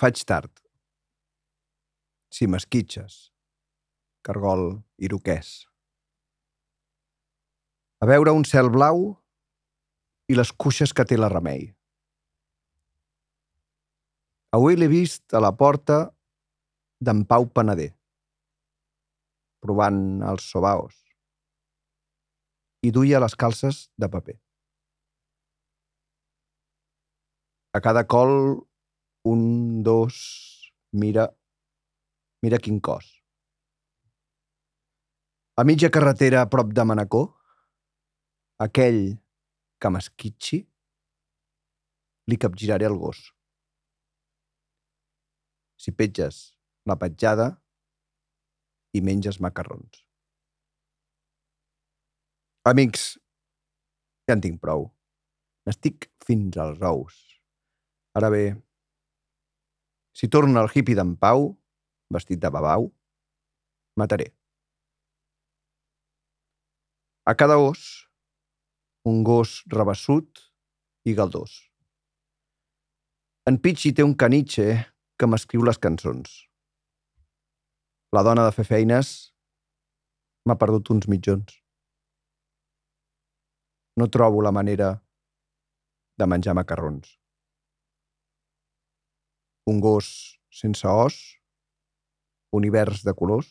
Faig tard. Si m'esquitxes. Cargol iroquès. A veure un cel blau i les cuixes que té la remei. Avui l'he vist a la porta d'en Pau Panader, provant els sobaos, i duia les calces de paper. A cada col, un, dos, mira, mira quin cos. A mitja carretera a prop de Manacor, aquell que m'esquitxi, li capgiraré el gos. Si petges la petjada i menges macarrons. Amics, ja en tinc prou. N'estic fins als ous. Ara bé, si torna el hippie d'en Pau, vestit de babau, mataré. A cada os, un gos rebassut i galdós. En Pitxi té un canitxe que m'escriu les cançons. La dona de fer feines m'ha perdut uns mitjons. No trobo la manera de menjar macarrons. Un gos sense os, univers de colors.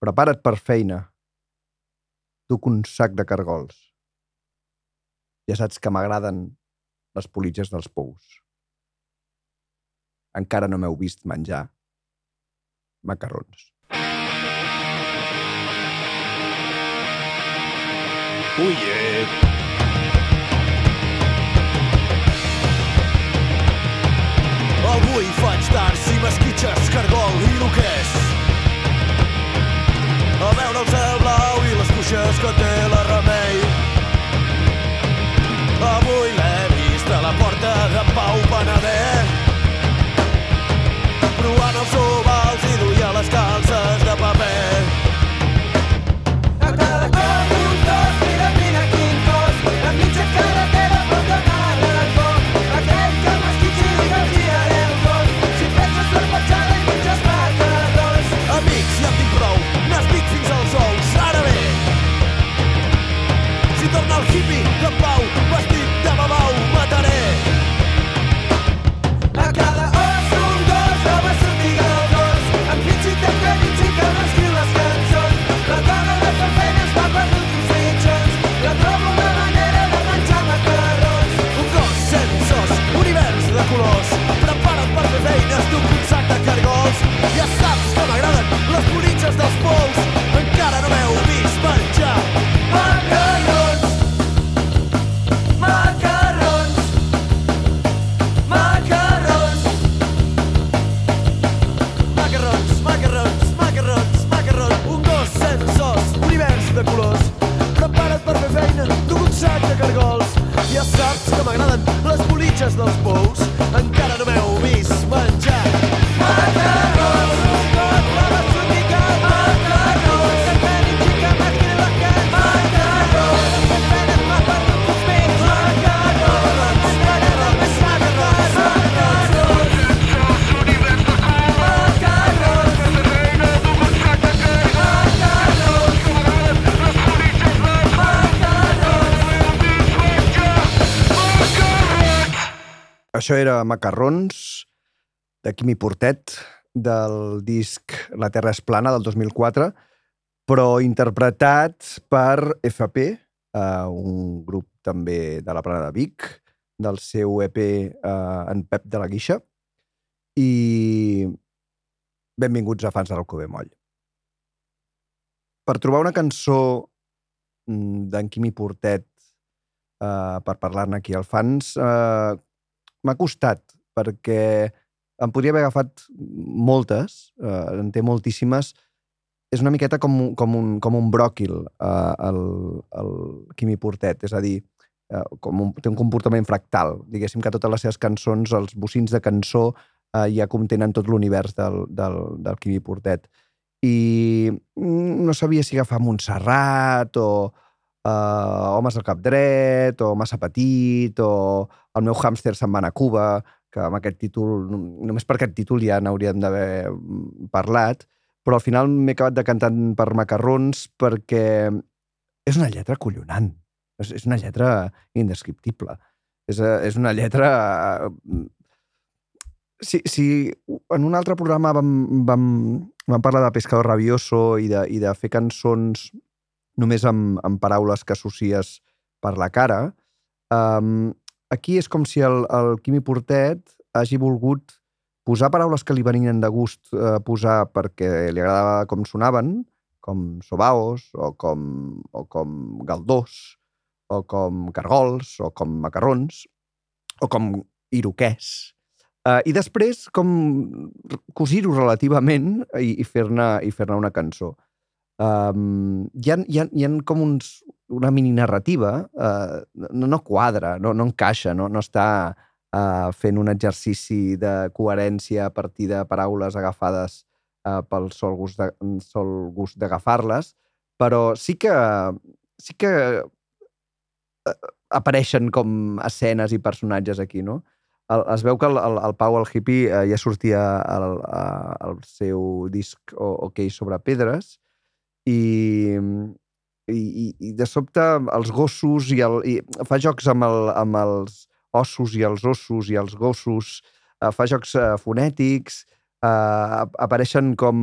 Prepara't per feina. Duc un sac de cargols. Ja saps que m'agraden les politges dels pous. Encara no m'heu vist menjar macarrons. Uie. Avui m'esquitxes, cargol i roquers. A veure el cel blau i les cuixes que té la que m'agraden les bonitxes dels pous. Això era Macarrons, de Quimi Portet, del disc La Terra és plana, del 2004, però interpretat per FP, uh, un grup també de la plana de Vic, del seu EP uh, en Pep de la Guixa, i benvinguts a fans de l'Alcobé Moll. Per trobar una cançó mm, d'en Quimi Portet uh, per parlar-ne aquí al fans, uh, m'ha costat, perquè em podria haver agafat moltes, uh, en té moltíssimes, és una miqueta com, com, un, com un bròquil uh, el, el Quimi Portet, és a dir, uh, com un, té un comportament fractal. Diguéssim que totes les seves cançons, els bocins de cançó, uh, ja contenen tot l'univers del, del, del Quimi Portet. I mm, no sabia si agafar Montserrat o uh, Homes al cap dret o Massa petit o El meu hàmster se'n va a Cuba, que amb aquest títol, només per aquest títol ja n'hauríem d'haver mm, parlat, però al final m'he acabat decantant per macarrons perquè és una lletra collonant. És, és una lletra indescriptible. És, eh, és una lletra... eh, Si, si en un altre programa vam, vam, vam parlar de Pescador Rabioso i de, i de fer cançons només amb, amb paraules que associes per la cara, um, aquí és com si el, el Quimi Portet hagi volgut posar paraules que li venien de gust eh, posar perquè li agradava com sonaven, com sobaos, o com, o com galdós, o com cargols, o com macarrons, o com iroquès. Uh, I després, com cosir-ho relativament i, i fer-ne i fer una cançó. Um, hi, ha, hi, ha, hi ha com uns, una mini narrativa, uh, no, no quadra, no, no encaixa, no, no està uh, fent un exercici de coherència a partir de paraules agafades uh, pel sol gust de, sol gust d'agafar-les, però sí que, sí que eh, apareixen com escenes i personatges aquí, no? El, es veu que el, el, el Pau, el hippie, eh, ja sortia al, al seu disc o, OK sobre pedres i, i, i- i de sobte els gossos i, el, i fa jocs amb, el, amb els ossos i els ossos i els gossos, eh, fa jocs eh, fonètics, eh, ap- apareixen com,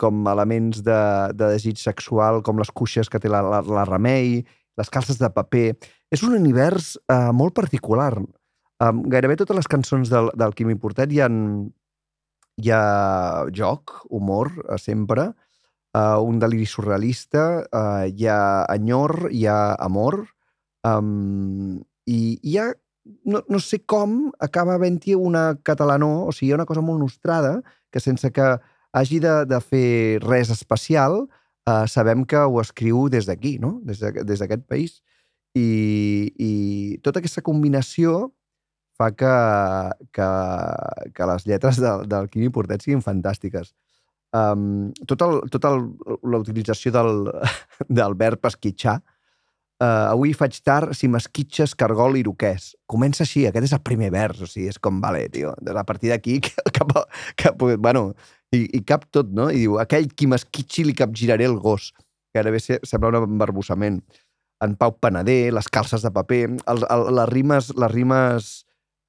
com elements de, de desig sexual, com les cuixes que té la, la, la remei, les calces de paper. És un univers eh, molt particular. Um, gairebé totes les cançons del, del Quimi Portet hi ha, hi ha joc, humor, eh, sempre, uh, un deliri surrealista, uh, hi ha enyor, hi ha amor, um, i hi ha, no, no sé com, acaba havent-hi una catalanó, o sigui, hi ha una cosa molt nostrada, que sense que hagi de, de fer res especial, uh, sabem que ho escriu des d'aquí, no? des de- des d'aquest país. I, I tota aquesta combinació fa que, que, que les lletres del, del Quimi Portet siguin fantàstiques. Um, tot el, tot el, la utilització del, del verb esquitxar. Uh, avui faig tard si m'esquitxes cargol iroquès. Comença així, aquest és el primer vers, o sigui, és com, vale, tio, a partir d'aquí cap, cap, bueno, i, i cap tot, no? I diu, aquell qui m'esquitxi li capgiraré el gos. Gairebé se- sembla un embarbussament. En Pau Panader, les calces de paper, el, el, les rimes, les rimes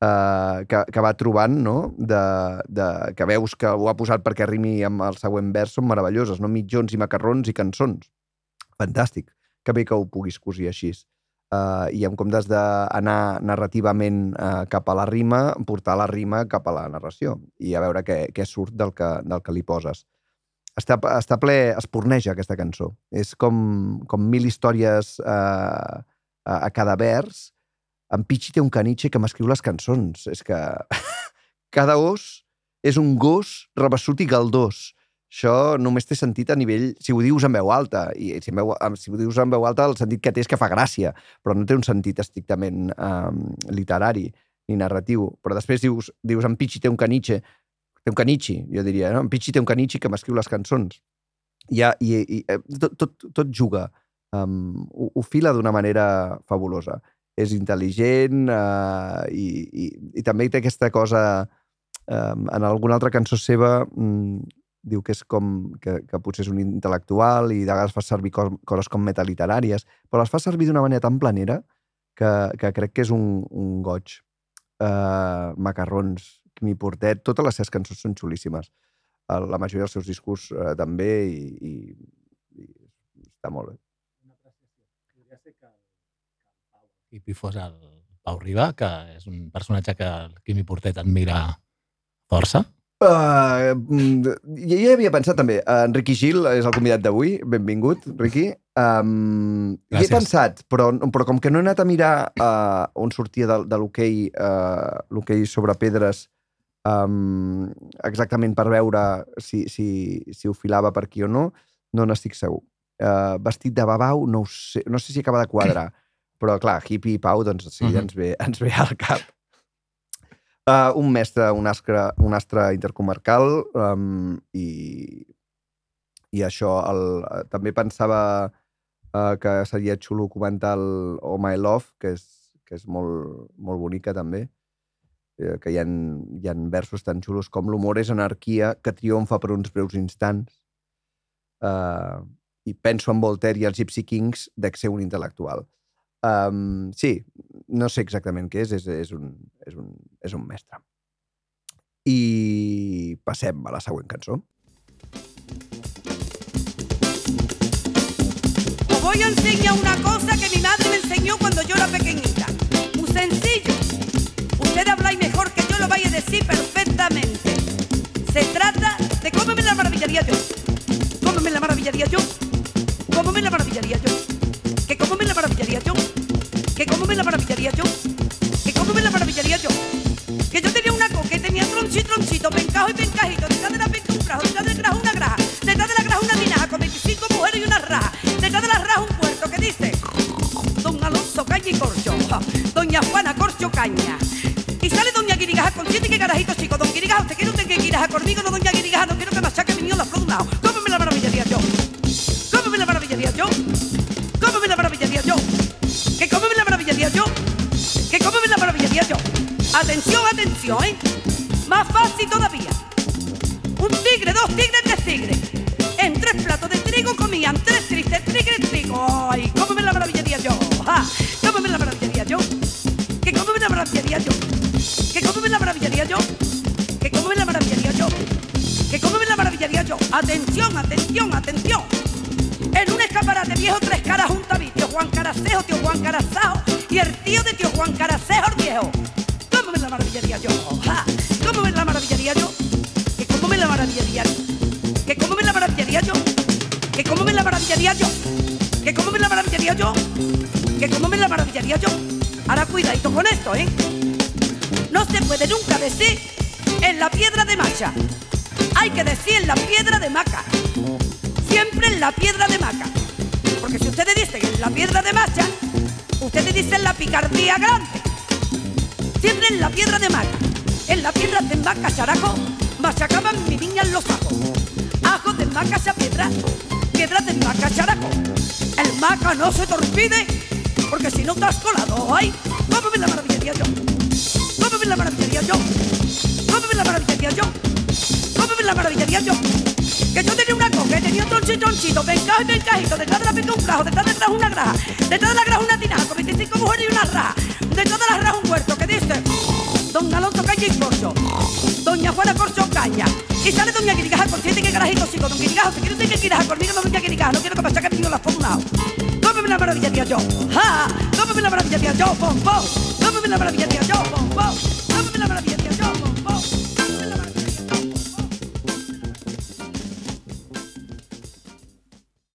eh, que, que va trobant, no? De, de, que veus que ho ha posat perquè rimi amb el següent vers, són meravelloses, no? Mitjons i macarrons i cançons. Fantàstic. Que bé que ho puguis cosir així. Uh, I en comptes d'anar narrativament uh, cap a la rima, portar la rima cap a la narració i a veure què, què surt del que, del que li poses. Està, està ple, esporneja aquesta cançó. És com, com mil històries uh, a, a cada vers, en Pichi té un caniche que m'escriu les cançons. És que cada os és un gos rebassut i galdós. Això només té sentit a nivell... Si ho dius en veu alta, i si, veu, si ho dius en veu alta, el sentit que té és que fa gràcia, però no té un sentit estrictament um, literari ni narratiu. Però després dius, dius en Pichi té un caniche, té un canichi, jo diria, no? En Pichi té un canichi que m'escriu les cançons. I, i, i eh, tot, tot, tot juga. Um, ho, ho fila d'una manera fabulosa és intel·ligent eh, i, i, i també té aquesta cosa eh, en alguna altra cançó seva mm, diu que és com que, que potser és un intel·lectual i de vegades fa servir cos, coses com metaliteràries, però les fa servir d'una manera tan planera que, que crec que és un, un goig. Uh, macarrons, Quimi Portet, totes les seves cançons són xulíssimes. El, la majoria dels seus discurs uh, també i, i, i està molt bé. una apreciació. Podria ser que el hippie fos el Pau Riba, que és un personatge que el Quimi Portet admira força. Uh, jo ja havia pensat també. Uh, Gil és el convidat d'avui. Benvingut, Ricky. Um, hi he Gràcies. pensat, però, però com que no he anat a mirar uh, on sortia de, de l'hoquei uh, l'hoquei sobre pedres um, exactament per veure si, si, si ho filava per aquí o no, no n'estic segur. Uh, vestit de babau, no, sé, no sé si acaba de quadrar, però clar, hippie i Pau, doncs de seguida Mhm. ens, ve, ens ve al cap. Uh, un mestre, un astre, un astre intercomarcal um, i, i això, el, eh, també pensava uh, que seria xulo comentar el Oh My Love, que és, que és molt, molt bonica també, eh, que hi ha, hi ha versos tan xulos com l'humor és anarquia que triomfa per uns breus instants uh, i penso en Voltaire i els Gypsy Kings de ser un intel·lectual. Um, sí, no sé exactament què és, és, és, un, és, un, és un mestre. I passem a la següent cançó. Voy a enseñar una cosa que mi madre me enseñó cuando yo era pequeñita. Muy sencillo. Usted habla y mejor que yo lo vaya a decir perfectamente. Se trata de cómo la maravillaría yo. ¿Cómo me la maravillaría yo? ¿Cómo me la maravillaría yo? ¿Que cómo me la maravillaría yo? ¿Que cómo me la maravillaría yo? ¿Que cómo me la maravillaría yo? Que yo tenía una co que tenía tronchito, tronchito, pencajo y pencajito, detrás de la penca un grajo, detrás del una graja, detrás de la graja una tinaja con 25 mujeres y una raja, detrás de la raja un puerto que dice Don Alonso Caña y Corcho, Doña Juana Corcho Caña. Y sale Doña Guirigaja con siete que carajito chico, Don Guirigaja, usted quiere usted que Guirigaja conmigo, no Doña Guirigaja, Atención, atención, ¿eh? Más fácil todavía. Un tigre, dos tigres, tres tigres. En tres platos de trigo comían tres tristes tigres trigo. ¡Ay! ¿Cómo me la maravillaría yo? ¡Ja! ¿Cómo me la maravillaría yo? ¿Que cómo me la maravillaría yo? ¿Que cómo me la maravillaría yo? ¿Que cómo me la maravillaría yo? ¿Que cómo me la maravillaría yo? Atención, atención, atención. En un escaparate viejo, tres caras junto a mí. Tío Juan Caracejo, tío Juan Carazajo y el tío de tío Juan Caracejo el viejo. ¿Cómo me la maravillaría yo? ¡Ja! ¿Cómo la maravillaría yo? ¿Que cómo me la maravillaría yo? ¿Que cómo me la maravillaría yo? ¿Que cómo me la maravillaría yo? ¿Que cómo me la maravillaría yo? ¿Que cómo la maravillaría yo? Ahora cuidadito con esto, ¿eh? No se puede nunca decir en la piedra de macha. Hay que decir en la piedra de maca. Siempre en la piedra de maca. Porque si ustedes dicen en la piedra de macha, ustedes dicen la picardía grande. Siempre en la piedra de maca. En la piedra de maca, characo, machacaban mi niña en los ajos. Ajos de maca esa piedra, piedra de maca, characo. El maca no se te olvide, porque si no te has colado, ¡ay! ¿Cómo me la maravillaría yo? ¿Cómo me la maravillaría yo? ¿Cómo me la maravillaría yo? ¿Cómo me la maravillaría yo? Que yo tenía una coca, tenía un tronchito, tronchito, pencajo y pencajito, detrás de la penca un grajo, detrás de una graja, detrás de la graja una tinaja, con 25 mujeres y una raja, detrás de la raja un huerto que dice Don Alonso Caña y Corcho, Doña Juana Corcho Caña, y sale Doña Guirigaja con siete que carajito chico, Don Guirigaja, te quiero usted que Guirigaja conmigo, no Doña Guirigaja, no quiero que machaque mi niño la un lado. ¿Cómo me la maravillaría yo? ¡Ja! ¿Cómo me la maravillaría yo? ¡Pom, pom! ¿Cómo me la maravillaría yo? ¡Pom, pom! ¿Cómo me la maravillaría yo? ¡Pom, pom!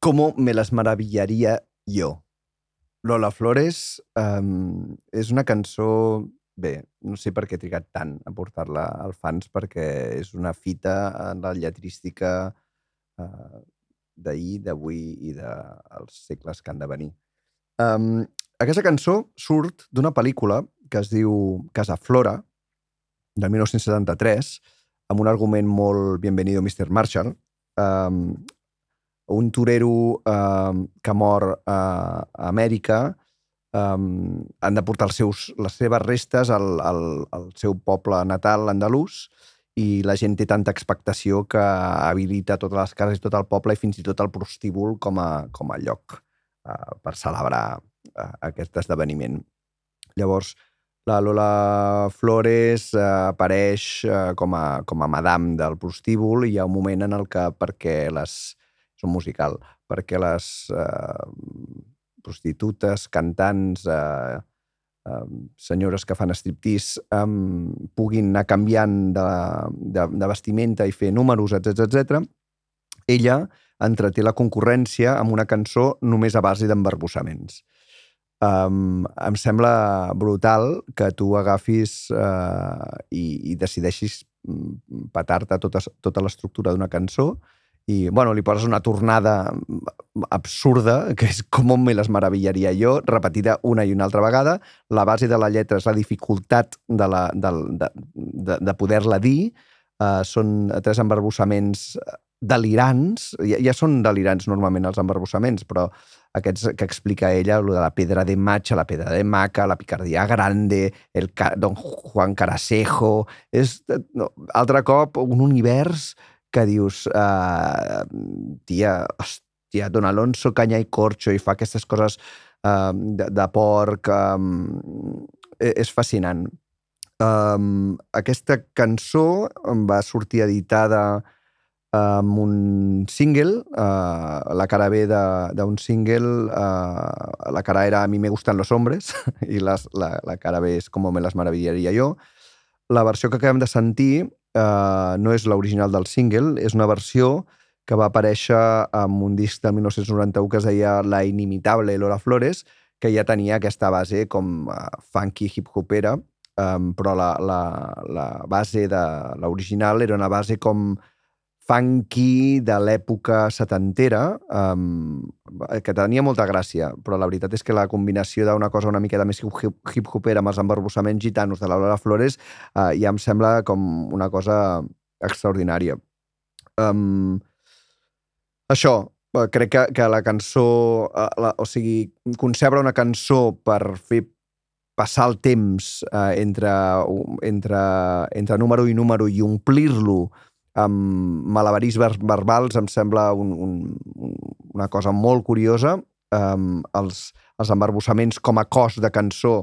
¿Cómo me la maravillaría yo? Lola Flores um, és una cançó... Bé, no sé per què he trigat tant a portar-la als fans, perquè és una fita en la lletrística uh, d'ahir, d'avui i dels segles que han de venir. Um, aquesta cançó surt d'una pel·lícula que es diu Casa Flora, de 1973, amb un argument molt Bienvenido Mr. Marshall, um, un torero um, que mor a, Amèrica um, han de portar els seus, les seves restes al, al, al seu poble natal andalús i la gent té tanta expectació que habilita totes les cases i tot el poble i fins i tot el prostíbul com a, com a lloc uh, per celebrar uh, aquest esdeveniment. Llavors, la Lola Flores uh, apareix uh, com, a, com a madame del prostíbul i hi ha un moment en el que perquè les és un musical, perquè les eh, prostitutes, cantants, eh, um, senyores que fan striptease um, puguin anar canviant de, de, de vestimenta i fer números, etc etc. ella entreté la concurrència amb una cançó només a base d'embarbussaments. Um, em sembla brutal que tu agafis uh, i, i decideixis mm, petar-te tota, tota l'estructura d'una cançó i, bueno, li poses una tornada absurda, que és com me les meravillaria jo, repetida una i una altra vegada. La base de la lletra és la dificultat de, la, de, de, de, de poder-la dir. Uh, són tres embarbussaments delirants. Ja, ja són delirants normalment els embarbussaments, però aquests que explica ella, lo de la pedra de Macha, la pedra de Maca, la picardia grande, el Don Juan Carasejo... És, no, altre cop, un univers que dius, uh, tia, hòstia, Don Alonso canya i corxo i fa aquestes coses uh, de, de porc, um, és fascinant. Um, aquesta cançó va sortir editada amb un single, uh, la cara B d'un single, uh, la cara era A mi me gustan los hombres i les, la, la cara B és Como me las maravillaria yo. La versió que acabem de sentir uh, no és l'original del single, és una versió que va aparèixer amb un disc del 1991 que es deia La inimitable Lola Flores, que ja tenia aquesta base com uh, funky hip-hopera, però la, la, la base de l'original era una base com funky de l'època setantera, um, que tenia molta gràcia, però la veritat és que la combinació d'una cosa una miqueta més hip-hopera amb els embarbussaments gitanos de la Lola Flores uh, ja em sembla com una cosa extraordinària. Um, això, eh, crec que, que la cançó, uh, la, o sigui, concebre una cançó per fer passar el temps uh, entre, entre, entre número i número i omplir-lo amb malabarís ver verbals em sembla un, un, una cosa molt curiosa. Um, els, els embarbussaments com a cos de cançó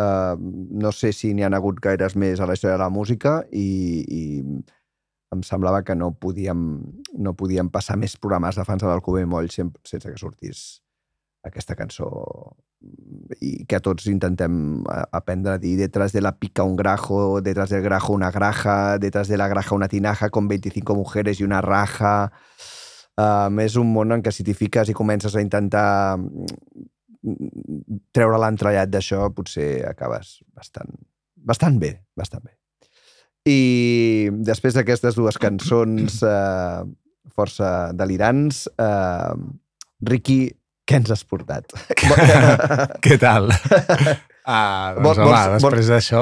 uh, no sé si n'hi ha hagut gaires més a la història de la música i, i em semblava que no podíem, no podíem passar més programes de fans de l'Alcobé Moll sense que sortís aquesta cançó i que tots intentem aprendre a dir detrás de la pica un grajo, detrás del grajo una graja, detrás de la graja una tinaja con 25 mujeres i una raja. Um, és un món en què si t'hi fiques i comences a intentar treure l'entrellat d'això, potser acabes bastant, bastant bé, bastant bé. I després d'aquestes dues cançons eh, força delirants, eh, Ricky què ens has portat? Què tal? Ah, doncs, Vols- home, vols- després d'això...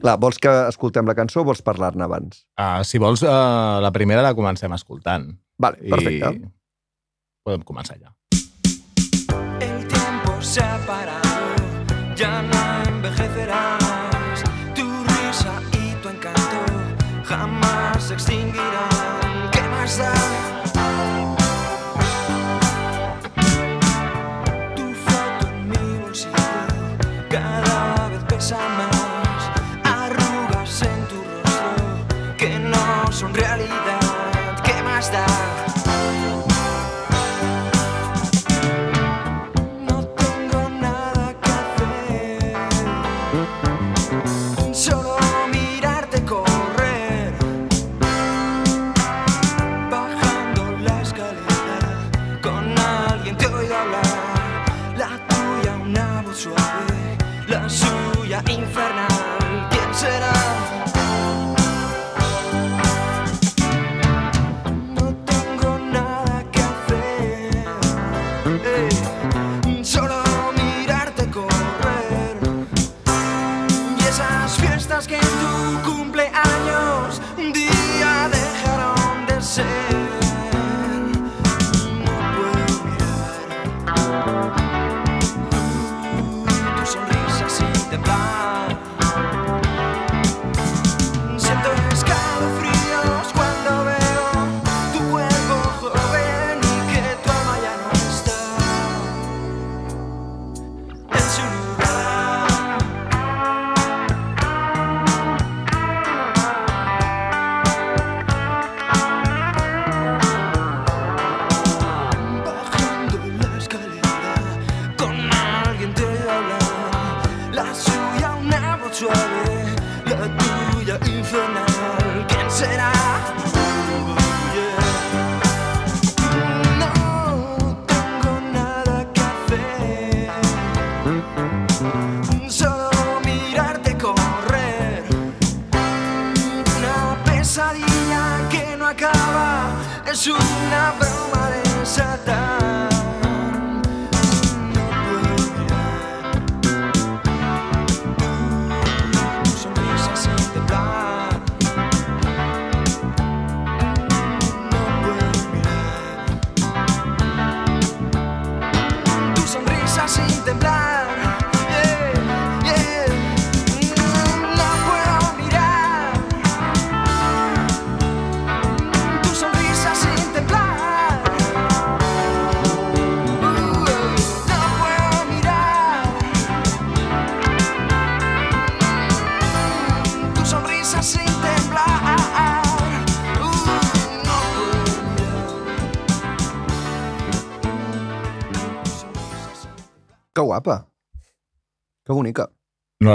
Clar, vols que escoltem la cançó o vols parlar-ne abans? Uh, si vols, uh, la primera la comencem escoltant. Vale, perfecte. I podem començar ja. El tiempo se ha parado, ya no envejecerás. Tu risa y tu encanto jamás se extinguirán.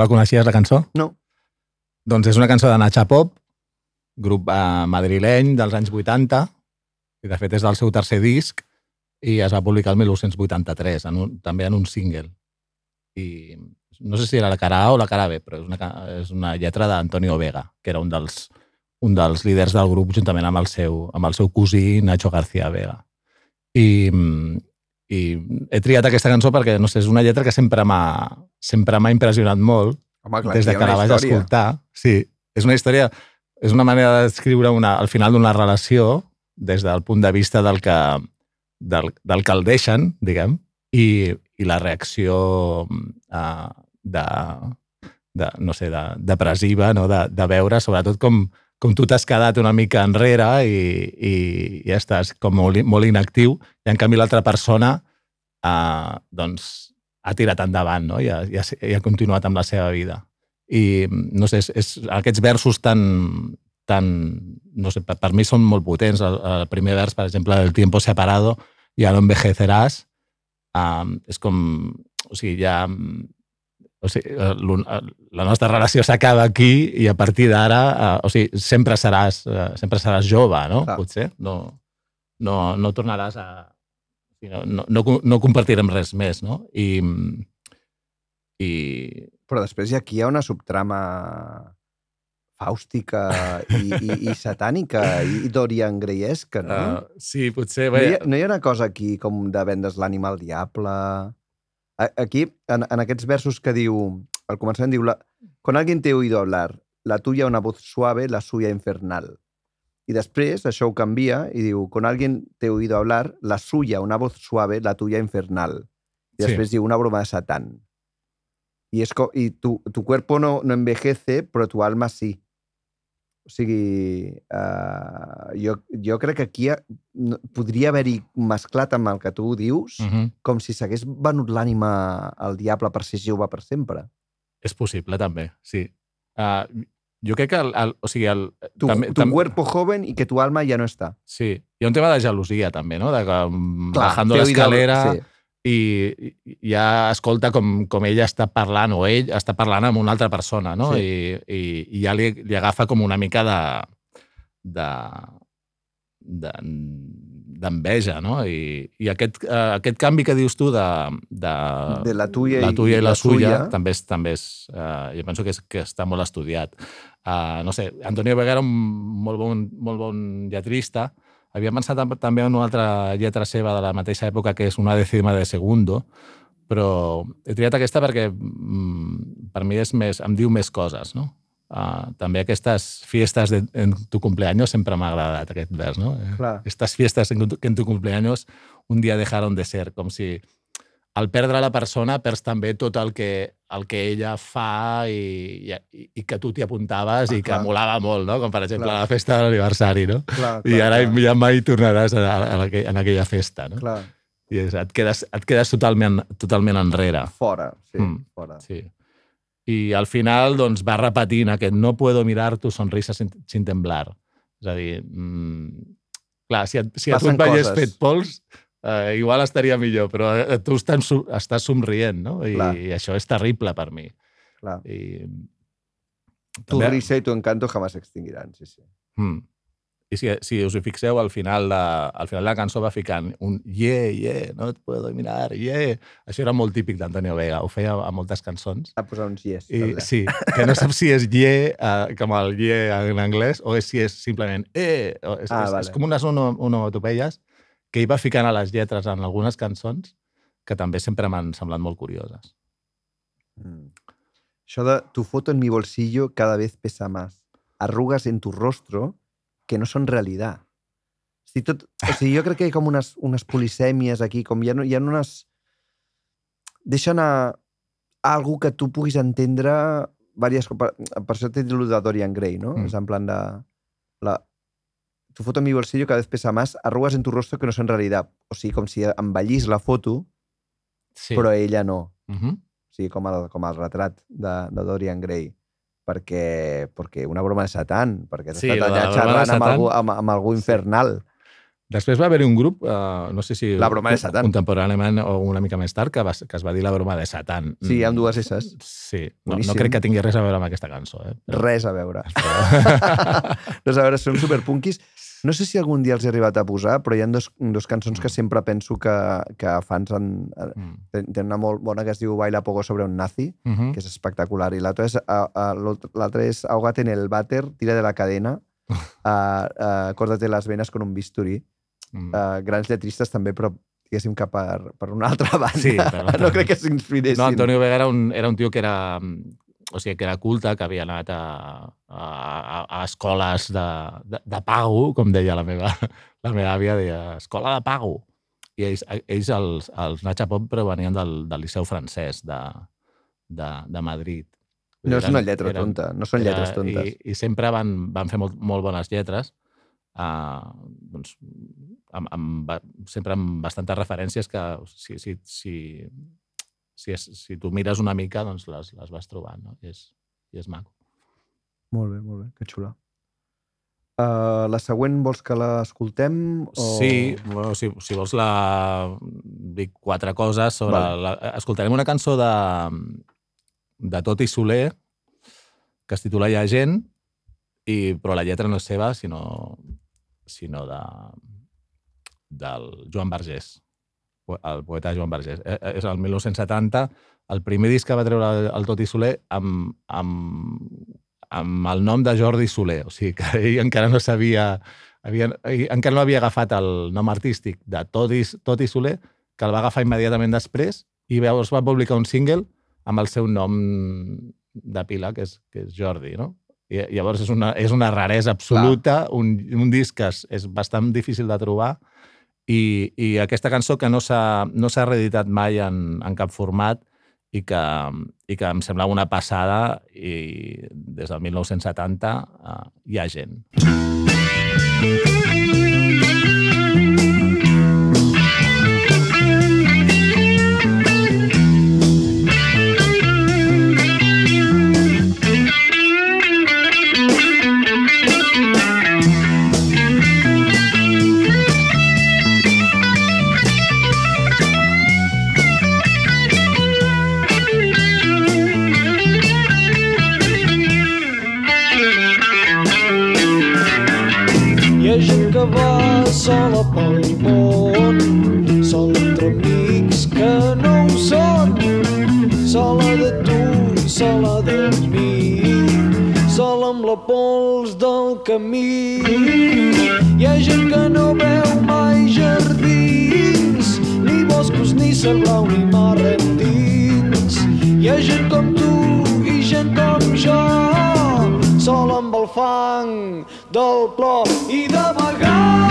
La coneixies, la cançó? No. Doncs és una cançó de Nacha Pop, grup eh, madrileny dels anys 80, i de fet és del seu tercer disc, i es va publicar el 1983, en un, també en un single. I no sé si era la cara A o la cara B, però és una, és una lletra d'Antonio Vega, que era un dels, un dels líders del grup juntament amb el seu, amb el seu cosí Nacho García Vega. I, mm, i he triat aquesta cançó perquè, no sé, és una lletra que sempre m'ha sempre m'ha impressionat molt, Home, clar, des de que la vaig història. escoltar. Sí, és una història, és una manera d'escriure una, al final d'una relació des del punt de vista del que, del, del que el deixen, diguem, i, i la reacció uh, de, de, no sé, de, depressiva, no? de, de veure sobretot com, com tu t'has quedat una mica enrere i, i, i estàs com molt, molt inactiu i en canvi l'altra persona uh, doncs ha tirat endavant no? I, ha, i, ha, i ha continuat amb la seva vida. I no sé, és, és, aquests versos tan, tan no sé, per, per mi són molt potents. El, el primer vers, per exemple, el tiempo separado, ja no envejeceràs, um, és com, o sigui, ja o sigui, eh, eh, la nostra relació s'acaba aquí i a partir d'ara, uh, o sigui, sempre seràs, sempre seràs jove, no? Clar. Potser. No, no, no tornaràs a... o sigui, No, no, no, no compartirem res més, no? I, i Però després aquí hi ha una subtrama fàustica i, i, i satànica i Dorian Greyesca, no? uh, sí, potser... no, hi Bé, ha, no hi ha una cosa aquí com de vendes l'ànima al diable? Aquí, en, en aquests versos que diu, al començament diu, la, con alguien te he oído hablar, la tuya una voz suave, la suya infernal. I després això ho canvia i diu, con alguien te he oído hablar, la suya una voz suave, la tuya infernal. I Sí. després diu, una broma de Satán. I, és i tu, tu cuerpo no, no envejece, però tu alma sí. O sigui, uh, jo, jo crec que aquí ha- no- podria haver-hi mesclat amb el que tu dius, uh -huh. com si s'hagués venut l'ànima al diable per ser jove per sempre. és possible, també, sí. Uh, jo crec que, el, el, o sigui, el, Tu, també, tu tam- cuerpo joven i que tu alma ja no està. Sí, hi ha un tema de gelosia, també, no? De que mm, Clar, bajando l'escalera Sí. I, ja escolta com, com ella està parlant, o ell està parlant amb una altra persona, no? Sí. I, i, I ja li, li agafa com una mica de... de de d'enveja, no? I, i aquest, uh, aquest canvi que dius tu de, de, De la tuya la i- tuya i i la, la suya, suya. també és, també és uh, jo penso que, és, que està molt estudiat. Uh, no sé, Antonio Vega era un molt bon, molt bon lletrista. Havia pensat tam- també en una altra lletra seva de la mateixa època, que és una décima de segundo, però he triat aquesta perquè mm, per mi és més, em diu més coses, no? Uh, també aquestes fiestes de, en tu cumpleaños sempre m'ha agradat aquest vers, no? Clar. Estas fiestas en en tu cumpleaños un dia dejaron de ser, com si al perdre la persona perds també tot el que, el que ella fa i, i, i que tu t'hi apuntaves Ah, i que clar. molava molt, no? Com per exemple Clar. la festa de l'aniversari, no? Clar, I ara ja mai tornaràs a, a, a, en aquella festa, no? Clar, I és, et, quedes, et quedes totalment, totalment enrere. fora, sí, Mm. fora. Sí. I al final doncs, va repetint aquest no puedo mirar tu sonrisa sin, sin temblar. És a dir, mm, clar, si, et, si a tu et veiés fet pols, eh, igual estaria millor, però eh, tu estàs, estàs somrient, no? I, Clar. I això és terrible per mi. Clar. I, Tu risa i tu encanto jamás se extinguirán, sí, sí. Mm. I si, si us hi fixeu, al final, de, al final de la cançó va ficant un yeah, yeah, no et puedo mirar, yeah. Això era molt típic d'Antonio Vega, ho feia a moltes cançons. A posar uns yes. I, també. sí, que no saps si és yeah, uh, com el yeah en anglès, o és si és simplement eh. O és, Ah, és, vale. és com unes ono- onomatopeies que hi va ficant a les lletres en algunes cançons que també sempre m'han semblat molt curioses. Mm. Això de tu foto en mi bolsillo cada vez pesa más. Arrugas en tu rostro que no són realitat. O sigui, tot, o sigui, jo crec que hi ha com unes, unes polisèmies aquí, com hi ha, hi ha unes... Deixen a, a algú que tu puguis entendre diverses... Per, per això t'he dit el de Dorian Gray, no? Mm. És en plan de... La, tu foto en mi bolsillo cada vez pesa más, arrugas en tu rostro que no són realitat. O sigui, com si envellís la foto, Sí. però ella no. Uh -huh. O sigui, com el, com el retrat de, de Dorian Gray. Perquè, perquè una broma de Satan, perquè Sí, sí, estat allà xerrant amb algú, amb, amb algú infernal. Després va haver-hi un grup, uh, no sé si... La broma de Satan. Contemporàniament o una mica més tard, que, va, que es va dir la broma de Satan. Sí, Mm, amb dues esses. Sí, no, no crec que tingui res a veure amb aquesta cançó. Eh? Res a veure. Però... Res a veure, són superpunkis. No sé si algun dia els he arribat a posar, però hi ha dos, dos cançons que sempre penso que, que fans han, Mm. ten- tenen una molt bona que es diu Baila Pogo sobre un nazi, Uh -huh. que és espectacular. I l'altra és, a- a- l'altre- l'altre és Ahogat en el váter, tira de la cadena, uh, uh, córtate las venas con un bisturí. Mm. uh, grans lletristes també, però diguéssim que per, per una altra banda. Sí, altra no crec que s'inspiressin. No, Antonio Vega era un, era un tio que era, mm, o sigui, que era culte, que havia anat a, a, a escoles de, de, de pago, com deia la meva, la meva àvia, deia escola de pago. I ells, ells els, els Nacha Pop provenien del, del Liceu francès de, de, de Madrid. No és Eren- una lletra eren- tonta, no són era- lletres tontes. I, i sempre van, van fer molt, molt bones lletres, uh, doncs, amb, amb, sempre amb bastantes referències que si, si, si, si, és, si tu mires una mica doncs les, les vas trobant no? I, és, i és maco. Molt bé, molt bé, que xula. Uh, la següent vols que l'escoltem? O... Sí, bueno, si, si vols la... dic quatre coses sobre... Vale. La, escoltarem una cançó de, de Toti Soler que es titula Hi ha gent, i, però la lletra no és seva, sinó, sinó de, del Joan Vergés, el poeta Joan Vergés. Eh, eh, És el 1970, el primer disc que va treure el, Toti Soler amb, amb, amb el nom de Jordi Soler. O sigui, que ell encara no sabia... Havia, encara no havia agafat el nom artístic de Toti, Toti Soler, que el va agafar immediatament després i llavors va publicar un single amb el seu nom de pila, que és, que és Jordi, no? I llavors és una, és una raresa absoluta, un, un disc que és, és bastant difícil de trobar. I, i aquesta cançó que no s'ha no reeditat mai en, en cap format i que, i que em sembla una passada i des del 1970 uh, hi ha gent. Hi va sola pel món, sola entre amics que no ho són, sola de tu sola de mi, sola amb la pols del camí. Hi ha gent que no veu mai jardins, ni boscos, ni cel blau, ni mar endins. Hi ha gent com tu i gent com jo, sol amb el fang del plor i de vegades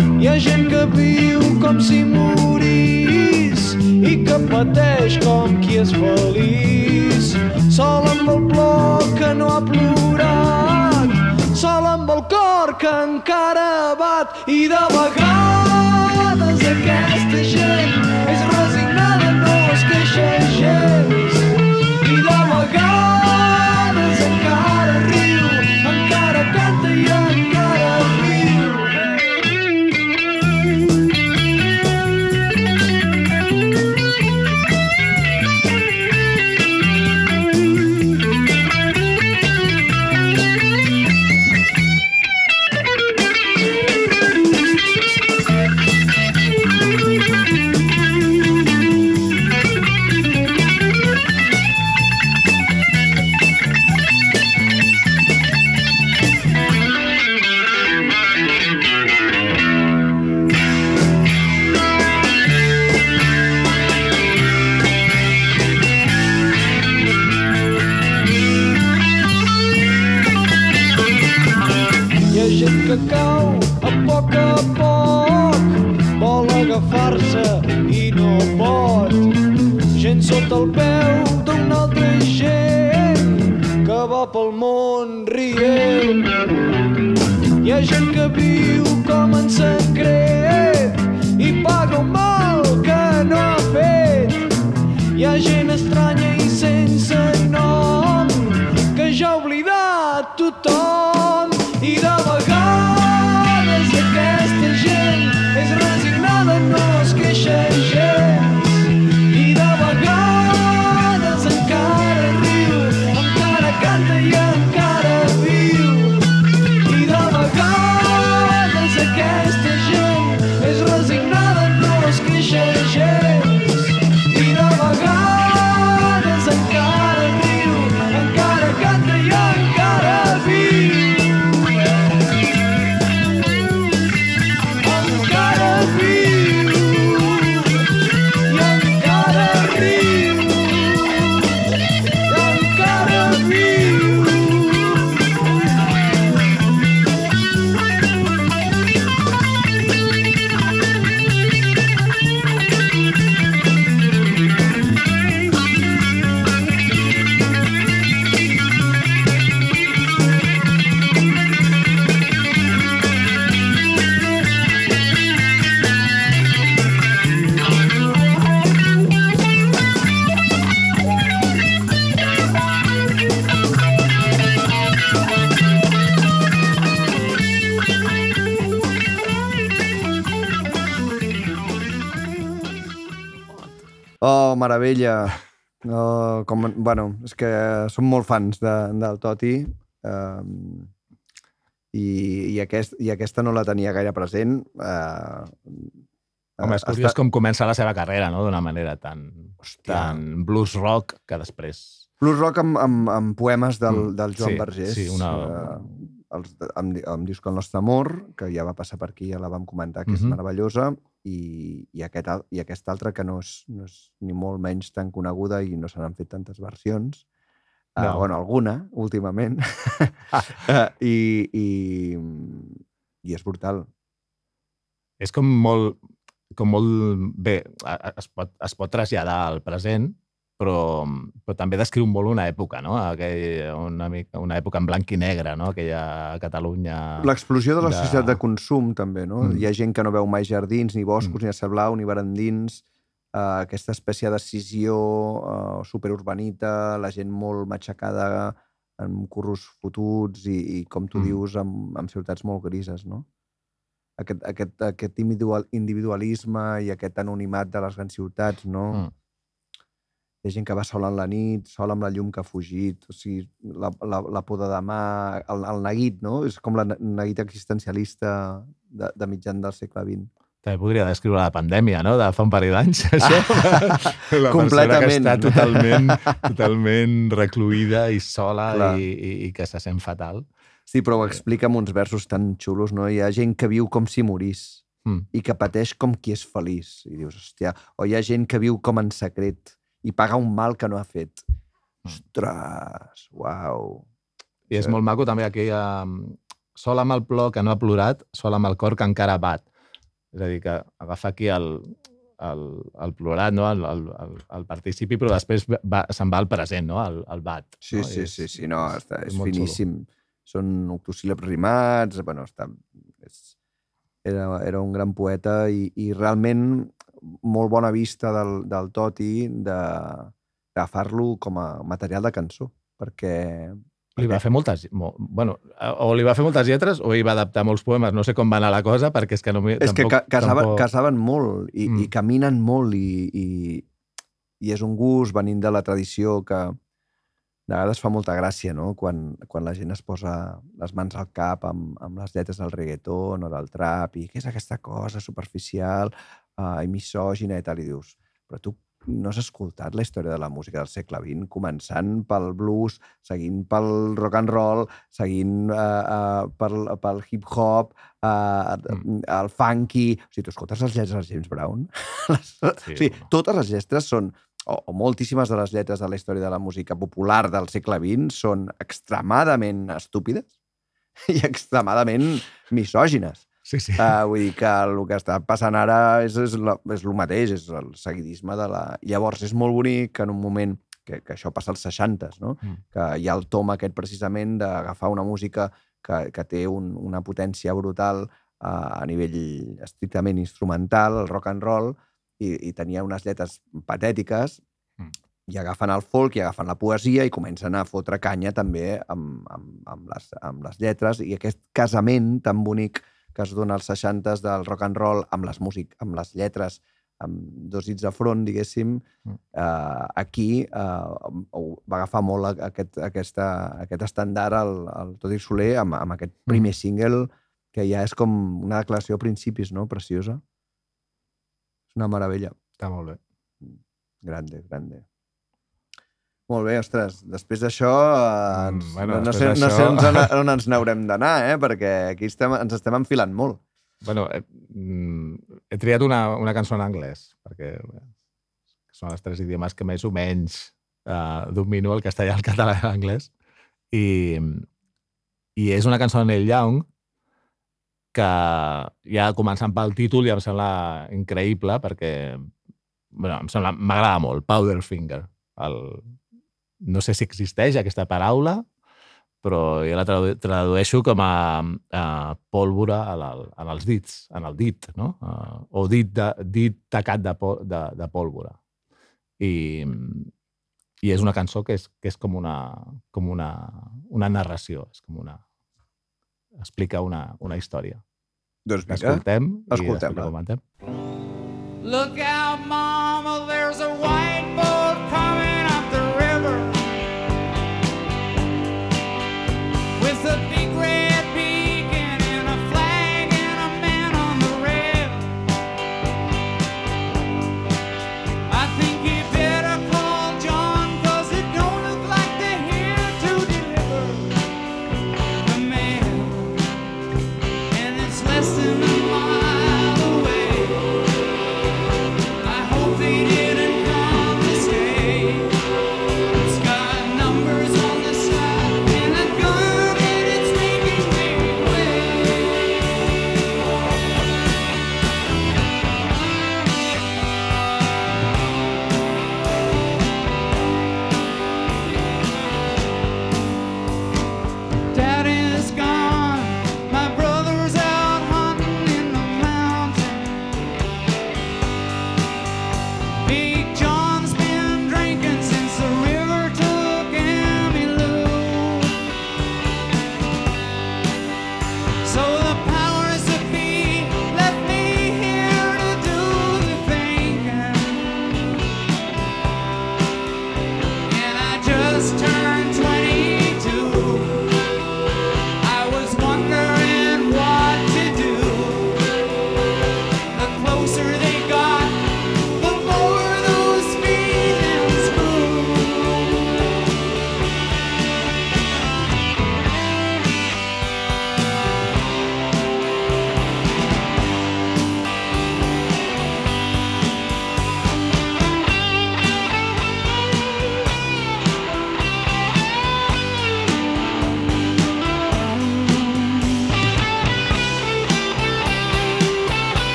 Hi ha gent que viu com si morís i que pateix com qui és feliç. Sol amb el plor que no ha plorat, sol amb el cor que encara bat i de vegades aquesta gent és resignada, no es queixa gens. Que viu com en secret i paga un mal que no ha fet. Hi ha gent estranya i sense nom que ja ha oblidat tothom meravella. Oh, com, bueno, és que som molt fans de, del Toti um, i, i, aquest, i aquesta no la tenia gaire present. Uh, Home, és curiós com comença la seva carrera, no?, d'una manera tan, Hòstia. tan blues rock que després... Blues rock amb, amb, amb poemes del, Mm, del Joan sí, Vergés. sí, una- eh, els, amb, amb Disco El nostre amor, que ja va passar per aquí, ja la vam comentar, que és Mhm. meravellosa, i, i, aquest, i aquesta altra que no és, no és ni molt menys tan coneguda i no se n'han fet tantes versions. No. No. Uh, bueno, alguna, últimament. uh, i, i, I és brutal. És com molt, com molt bé, es pot, es pot traslladar al present, però, però també descriu molt una època, no? Aquell, una, mica, una època en blanc i negre, no? Aquella Catalunya... L'explosió de la de- societat de consum, també, no? Mm. Hi ha gent que no veu mai jardins, ni boscos, ni a blau, ni barandins, uh, aquesta espècie de decisió uh, superurbanita, la gent molt matxacada amb curros fotuts i, i com tu Mm. dius, amb, amb ciutats molt grises, no? Aquest, aquest, aquest individual, individualisme i aquest anonimat de les grans ciutats, no? Mm. Hi ha gent que va sola en la nit, sola amb la llum que ha fugit, o sigui, la, la, la por de demà, el, el neguit, no? És com la ne- neguit existencialista de, de mitjan del segle XX. També podria descriure la pandèmia, no?, de fa un parell d'anys, això. la persona que Completament. està totalment, totalment recluïda i sola Clar. i, i, i que se sent fatal. Sí, però ho explica amb uns versos tan xulos, no? Hi ha gent que viu com si morís Mm. i que pateix com qui és feliç. I dius, hòstia, o hi ha gent que viu com en secret i paga un mal que no ha fet. Ostres, uau. I és Sí. molt maco també aquell... Um, sol amb el plor que no ha plorat, sol amb el cor que encara bat. És a dir, que agafa aquí el, el, el plorat, no? el, el, el, el participi, però després va, se'n va al present, no? el, el bat. Sí, no? sí, és- sí, sí, no, està, és xulo. finíssim. Són octosíl·labs rimats, bueno, està, és, era, era un gran poeta i, i realment molt bona vista del, del Toti de- d'agafar-lo com a material de cançó, perquè Li va fer moltes... Mo, bueno, o li va fer moltes lletres o hi va adaptar molts poemes. No sé com va anar la cosa, perquè és que no. És que tampoc- ca casaven, tampoc- casaven molt i. Mm. i caminen molt i, i, i és un gust venint de la tradició que de vegades fa molta gràcia, no? Quan, quan la gent es posa les mans al cap amb, amb les lletres del reggaeton o del trap i què és aquesta cosa superficial uh, i misògina i tal, i dius, però tu no has escoltat la història de la música del segle XX, començant pel blues, seguint pel rock and roll, seguint uh, uh, pel, pel hip-hop, uh, Mm. el funky... O sigui, tu escoltes les lletres de James Brown? les, Sí, o sigui, bueno. totes les lletres són o, o moltíssimes de les lletres de la història de la música popular del segle XX són extremadament estúpides i extremadament misògines. Sí, sí. Uh, vull dir que el que està passant ara és, és, la, és el mateix, és el seguidisme de la... Llavors, és molt bonic que en un moment que, que això passa als 60s, no? Mm. que hi ha el tom aquest precisament d'agafar una música que, que té un, una potència brutal uh, a nivell estrictament instrumental, el rock and roll, i, i tenia unes lletres patètiques, Mm. i agafen el folk i agafen la poesia i comencen a fotre canya també amb, amb, amb, les, amb les lletres i aquest casament tan bonic que es dona als 60s del rock and roll amb les, músic, amb les lletres amb dos dits de front, diguéssim, Mm. eh, aquí eh, va agafar molt aquest, aquesta, aquest estandard el, el Toti Soler amb, amb aquest primer single que ja és com una declaració a principis, no? Preciosa. És una meravella. Està molt bé. Grande, grande. Molt bé, ostres, després d'això eh, ens, Mm, bueno, no, sé, no sé on, on ens n'haurem d'anar, eh? perquè aquí estem, ens estem enfilant molt. Bueno, eh, mm, he triat una, una cançó en anglès, perquè eh, són els tres idiomes que més o menys uh, domino, el castellà, el català i l'anglès. I, I és una cançó de Neil Young que ja començant pel títol ja em sembla increïble perquè bueno, em sembla, m'agrada molt, Powderfinger. El, no sé si existeix aquesta paraula, però jo la tradu tradueixo com a, a pólvora en, el, en els dits, en el dit, no? Uh, o dit, de, dit tacat de, pol- de, de pólvora. I, I és una cançó que és, que és com, una, com una, una narració, és com una... explica una, una història. Doncs vinga, L'escoltem i després escoltem-la. la comentem. Look out, mama, there's a white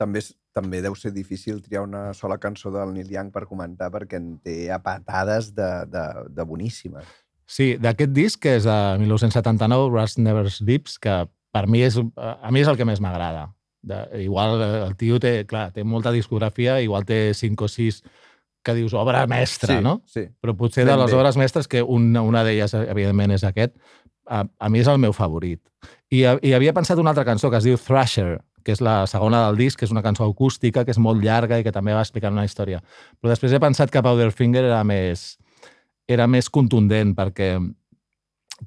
també, és, també deu ser difícil triar una sola cançó del Neil Young per comentar perquè en té a patades de, de, de boníssimes. Sí, d'aquest disc, que és de 1979, Rust Never Sleeps, que per mi és, a mi és el que més m'agrada. Igual eh, el tio té, clar, té molta discografia, igual té 5 o 6 que dius obra mestra, sí, no? Sí. Però potser Ben de les bé. obres mestres, que una, una d'elles, evidentment, és aquest, a, a mi és el meu favorit. I, I havia pensat una altra cançó que es diu Thrasher, que és la segona del disc, que és una cançó acústica, que és molt llarga i que també va explicant una història. Però després he pensat que Powderfinger era més, era més contundent, perquè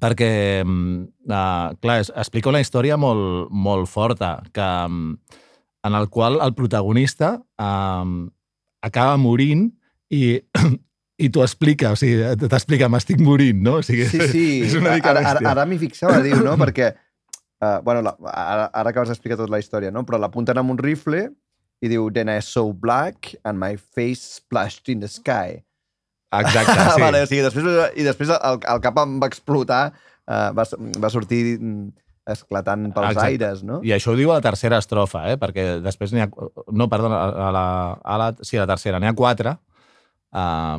perquè, uh, clar, es, explica una història molt, molt forta, que, um, en el qual el protagonista um, acaba morint i, i t'ho explica, o sigui, t'explica, m'estic morint, no? O sigui, Sí, sí. és una mica ara, ara, ara m'hi fixava, diu, no? Perquè, uh, bueno, la, ara, ara acabes d'explicar tota la història, no? Però l'apunten amb un rifle i diu, then I saw black and my face splashed in the sky. Exacte, sí. vale, o sigui, després, I després el, el cap em va explotar, uh, va, va sortir mm, esclatant pels Exacte. aires, no? I això ho diu a la tercera estrofa, eh? perquè després n'hi ha... No, perdona, a la, a la, sí, a la tercera. N'hi ha quatre uh,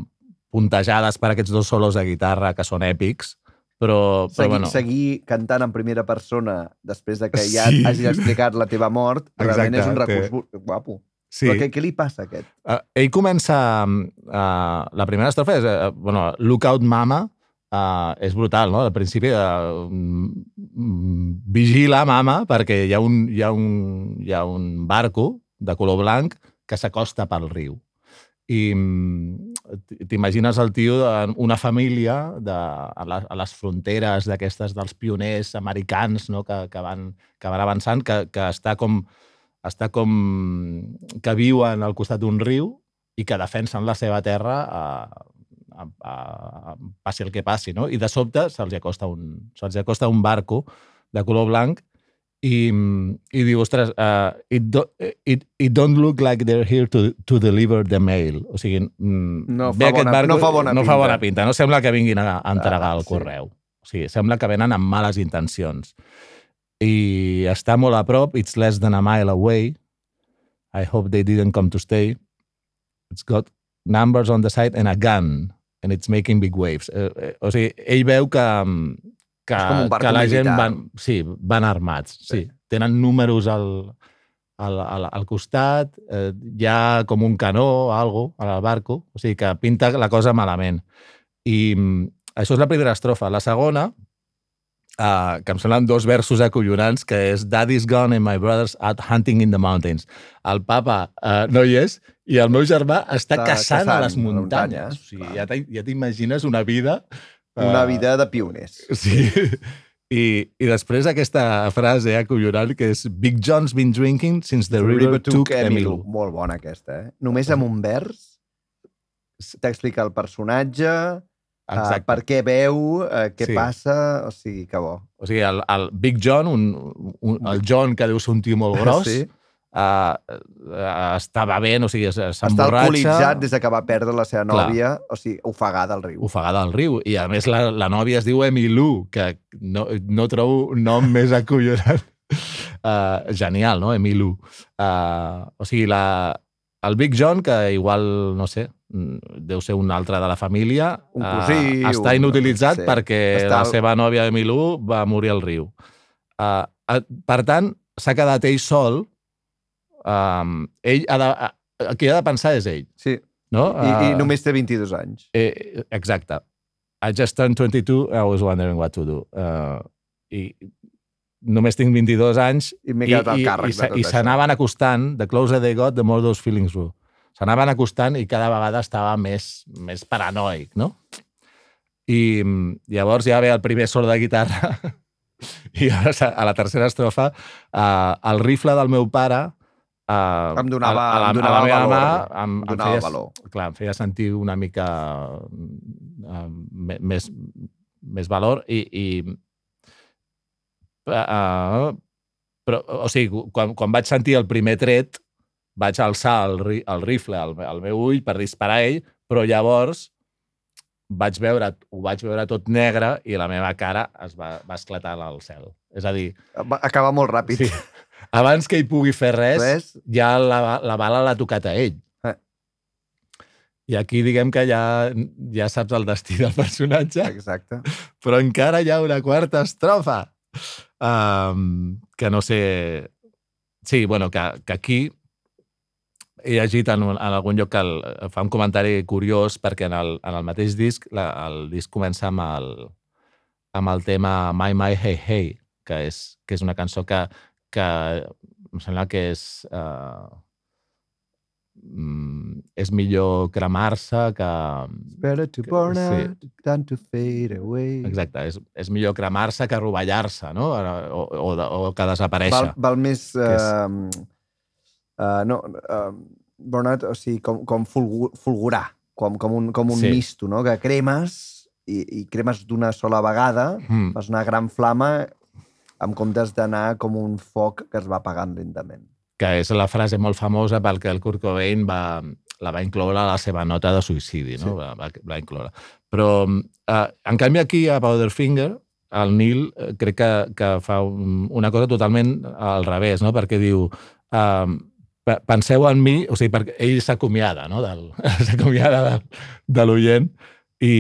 puntejades per aquests dos solos de guitarra que són èpics, però, però Seguir, bueno... seguir cantant en primera persona després de que ja Sí. hagis explicat la teva mort, realment és un Exacte, recurs bu- guapo. Sí. Però què, què li passa a aquest? Uh, ell comença... Uh, la primera estrofa és... Uh, bueno, Lookout Mama uh, és brutal, no? Al principi, uh, vigila, mama, perquè hi ha, un, hi, ha un, hi ha un barco de color blanc que s'acosta pel riu. I mm, t'imagines el tio en una família de, a, les, a les fronteres d'aquestes dels pioners americans no? que, que, van, que van avançant, que, que està com està com que viuen al costat d'un riu i que defensen la seva terra a, a, a, a passi el que passi, no? I de sobte se'ls acosta, un, se'ls acosta un barco de color blanc i, i diu, ostres, uh, it, do, it, it don't look like they're here to, to deliver the mail. O sigui, mm, No ve fa bona- no fa bona no fa pinta. bona pinta. No sembla que vinguin a, a entregar Ah, el sí. correu. O sigui, sembla que venen amb males intencions. I està molt a prop, it's less than a mile away. I hope they didn't come to stay. It's got numbers on the side and a gun, and it's making big waves. Eh, eh, o sigui, ell veu que, mm, que, que la gent van, sí, van armats. Sí. Sí. Tenen números al, al, al, al costat, eh, hi ha com un canó o algo al barco, o sigui que pinta la cosa malament. I mm, això és la primera estrofa. La segona, uh, que em semblen dos versos acollonants, que és Daddy's gone and my brother's out hunting in the mountains. El papa uh, no hi és i el meu germà està, Està caçant, a caçant les a la muntanyes. muntanya, o sigui, clar. ja t'imagines una vida... Una eh, vida de pioners. Sí. I, I després aquesta frase acollonant que és Big John's been drinking since the, river, took Emilu. Molt bona aquesta, eh? Només amb un vers t'explica el personatge, uh, per què veu, uh, què Sí. passa... O sigui, que bo. O sigui, el, el Big John, un, un, el John, que deu ser un tio molt gros, Sí. Uh, uh, està bevent, o sigui, s- Està s'emborratxa... alcoholitzat des de que va perdre la seva Clar. nòvia, o sigui, ofegada al riu. ofegada al riu. I a més la, la nòvia es diu Emilu, que no, no trobo un nom més acollonant. Uh, genial, no? Emilu. Uh, o sigui, la, el Big John, que igual, no sé, mm, deu ser un altre de la família, Un eh, cosí, està un- inutilitzat sí. perquè Està- la seva nòvia Emilu va morir al riu. Uh, uh, per tant, s'ha quedat ell sol. Um, ell ha de, uh, el que ha de pensar és ell. Sí, No? i, i Uh, només té 22 anys. Eh, exacte. I just turned 22, I was wondering what to do. Uh, I només tinc 22 anys I i, al i, càrrec i, i s'anaven acostant, the closer they got, the more those feelings grew. S'anaven acostant i cada vegada estava més, més paranoic, no? I llavors ja ve el primer solo de guitarra i a la tercera estrofa uh, el rifle del meu pare uh, Em donava- a, a, la, em a donava la meva valor. mà em, Em donava feia, valor. clar, em feia sentir una mica uh, més, més valor i, i uh, però, o sigui, quan, quan vaig sentir el primer tret vaig alçar el, ri, el rifle al, al meu ull per disparar a ell, però llavors vaig veure, ho vaig veure tot negre i la meva cara es va, va esclatar al cel. És a dir, Va acabar molt ràpid. Sí. abans que hi pugui fer res, Res. ja la, la bala l'ha tocat a ell. Eh. I aquí diguem que ja, ja saps el destí del personatge, Exacte. però encara hi ha una quarta estrofa. Um, que no sé... Sí, bueno, que, que aquí he llegit en, en algun lloc que el, fa un comentari curiós perquè en el, en el mateix disc la, el disc comença amb el, amb el tema My My Hey Hey, que és, que és una cançó que, que em sembla que és... Uh, mm, és millor cremar-se que... Better to Que- burn sí. out than to fade away. Exacte, és, és millor cremar-se que rovellar-se, no? O, o, o que desaparèixer. Val, val més... Que és- Uh, uh, no, uh, burnout, o sigui, com, com fulgu, fulgurar, com, com un, com un Sí. sí. misto, no? Que cremes i, i cremes d'una sola vegada, Mm. fas una gran flama en comptes d'anar com un foc que es va apagant lentament. que és la frase molt famosa pel que el Kurt Cobain va, la va incloure a la seva nota de suïcidi, no? Sí. Va, va, va incloure. Però, eh, en canvi, aquí a Powderfinger, el Neil eh, crec que, que fa un, una cosa totalment al revés, no? perquè diu eh, pe- penseu en mi, o sigui, perquè ell s'acomiada, no? S'acomiada de, de l'oient i,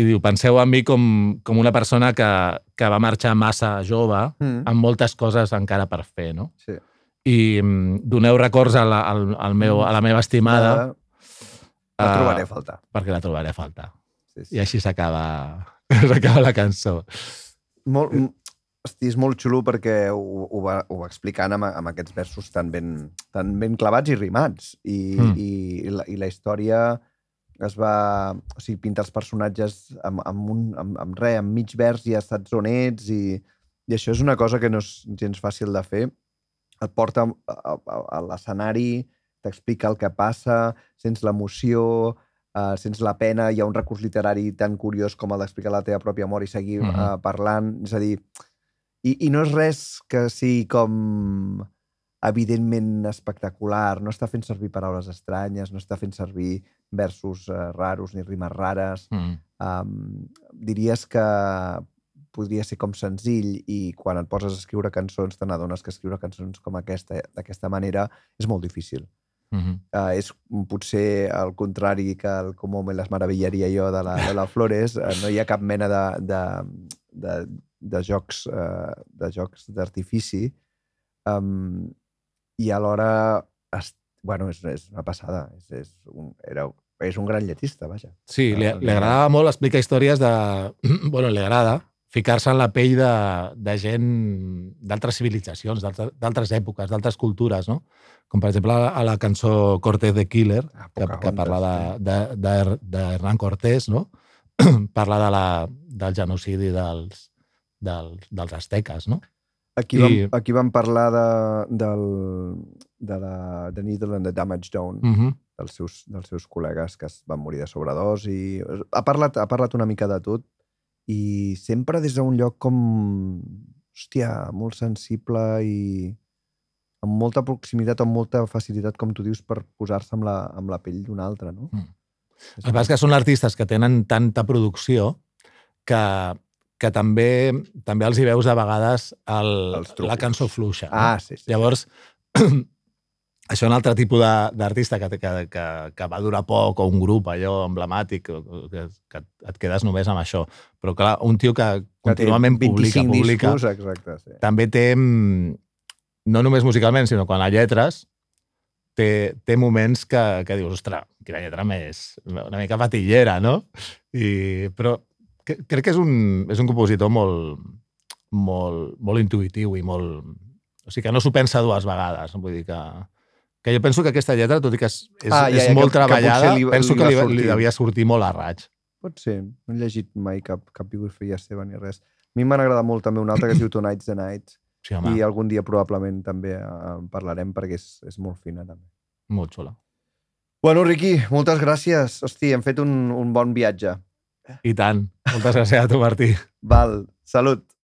i diu, penseu en mi com, com una persona que, que va marxar massa jove, Mm. amb moltes coses encara per fer, no? Sí. i mm, doneu records a la, al, al meu, a la meva estimada Ara La eh, trobaré a faltar. perquè la trobaré a faltar. Sí, sí. I així s'acaba s'acaba la cançó. Molt, hosti, és molt xulo perquè ho, ho, va, ho va explicant amb, amb aquests versos tan ben, tan ben clavats i rimats. I, mm. i, i, la, I la història es va... O sigui, pinta els personatges amb, amb, un, amb, amb res, amb mig vers i ja saps on ets i, i això és una cosa que no és gens fàcil de fer. Et porta a, a, a, l'escenari, t'explica el que passa, sents l'emoció, uh, sents la pena, hi ha un recurs literari tan curiós com el d'explicar la teva pròpia mort i seguir Mhm. -huh. uh, parlant. És a dir, i, i no és res que sigui com evidentment espectacular, no està fent servir paraules estranyes, no està fent servir versos uh, raros ni rimes rares. Mm. Um, diries que podria ser com senzill i quan et poses a escriure cançons te n'adones que escriure cançons com aquesta, d'aquesta manera, és molt difícil. Mm -hmm. Uh, és potser al contrari que el Como me les meravillaria jo de la, de la Flores, uh, no hi ha cap mena de, de, de, de jocs uh, de jocs d'artifici um, i alhora es, bueno, és, és una passada és, és, un, era, és un gran lletista, vaja. Sí, li, li agradava molt explicar històries de... bueno, li agrada ficar-se en la pell de, de gent d'altres civilitzacions, d'altres- èpoques, d'altres cultures, no? Com, per exemple, a la, a la cançó Cortés de Killer, Ah, que, que parla sí. de, de, de, de Hernán Cortés, no? parla de la, del genocidi dels, dels, dels asteques, no? Aquí, I- vam, aquí vam parlar de, del, de la The Needle and the Damage Done, Mm -hmm. dels, seus, dels seus col·legues que es van morir de sobredosi. Ha parlat, ha parlat una mica de tot i sempre des d'un lloc com, hòstia, molt sensible i amb molta proximitat, amb molta facilitat, com tu dius, per posar-se amb, la, amb la pell d'un altre, no? Mm. El que passa és que són artistes que tenen tanta producció que, que també també els hi veus de vegades el, la cançó fluixa. no? Ah, sí, sí. Llavors, això un altre tipus d'artista que, que, que, que va durar poc, o un grup allò emblemàtic, que, que et quedes només amb això. Però clar, un tio que Que contínuament publica, 25 publica, discos, exacte, sí. també té, mm, no només musicalment, sinó quan a lletres, té, té moments que, que dius, ostres, quina lletra més, una mica fatillera, no? I, però crec que és un, és un compositor molt, molt, molt intuïtiu i molt... O sigui, que no s'ho pensa dues vegades. Vull dir que, que jo penso que aquesta lletra, tot i que és, és, Ah, ja, és ja, molt que- que treballada, li- penso li que li, li sortir. devia sortir molt a raig. Pot ser. No he llegit mai cap, cap biografia seva ni res. A mi m'han agradat molt també una altra que es diu Tonight's the Night Sí, home, i algun dia probablement també eh, en parlarem perquè és, és molt fina també. molt xula. Bueno, Riqui, moltes gràcies. Hosti, hem fet un, un bon viatge. I tant. Moltes gràcies a tu, Martí. Val, salut.